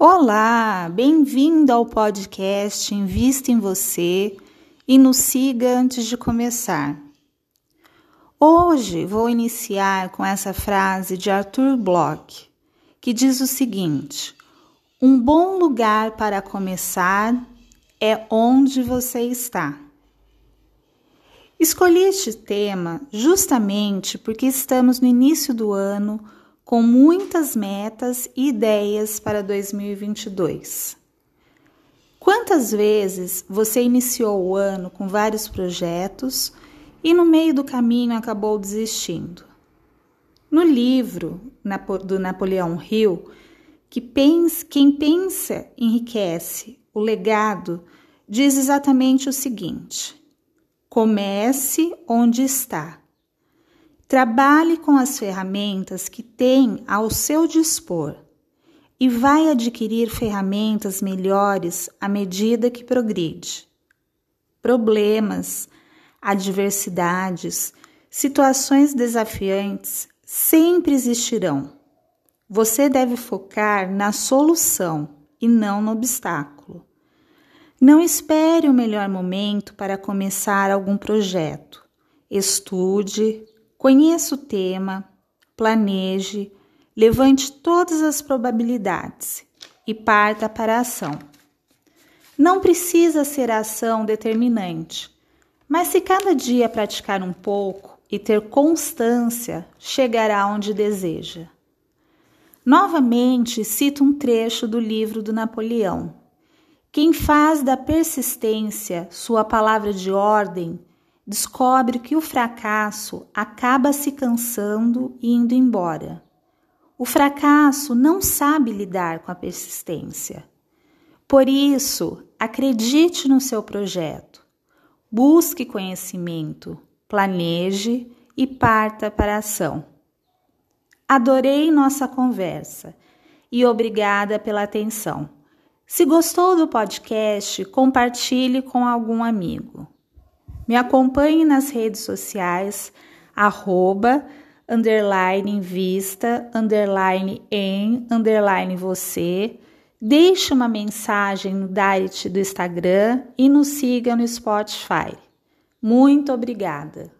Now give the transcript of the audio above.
Olá, bem-vindo ao podcast Invista em Você e nos siga antes de começar. Hoje vou iniciar com essa frase de Arthur Bloch, que diz o seguinte: Um bom lugar para começar é onde você está. Escolhi este tema justamente porque estamos no início do ano com muitas metas e ideias para 2022. Quantas vezes você iniciou o ano com vários projetos e no meio do caminho acabou desistindo? No livro do Napoleão Hill, que pensa, quem pensa enriquece, o legado, diz exatamente o seguinte: comece onde está Trabalhe com as ferramentas que tem ao seu dispor e vai adquirir ferramentas melhores à medida que progride. Problemas, adversidades, situações desafiantes sempre existirão. Você deve focar na solução e não no obstáculo. Não espere o melhor momento para começar algum projeto. Estude, Conheça o tema, planeje, levante todas as probabilidades e parta para a ação. Não precisa ser a ação determinante, mas se cada dia praticar um pouco e ter constância, chegará onde deseja. Novamente cito um trecho do livro do Napoleão. Quem faz da persistência sua palavra de ordem descobre que o fracasso acaba se cansando e indo embora. O fracasso não sabe lidar com a persistência. Por isso, acredite no seu projeto, busque conhecimento, planeje e parta para a ação. Adorei nossa conversa e obrigada pela atenção. Se gostou do podcast, compartilhe com algum amigo. Me acompanhe nas redes sociais, arroba, underline vista, underline em, underline você. Deixe uma mensagem no direct do Instagram e nos siga no Spotify. Muito obrigada!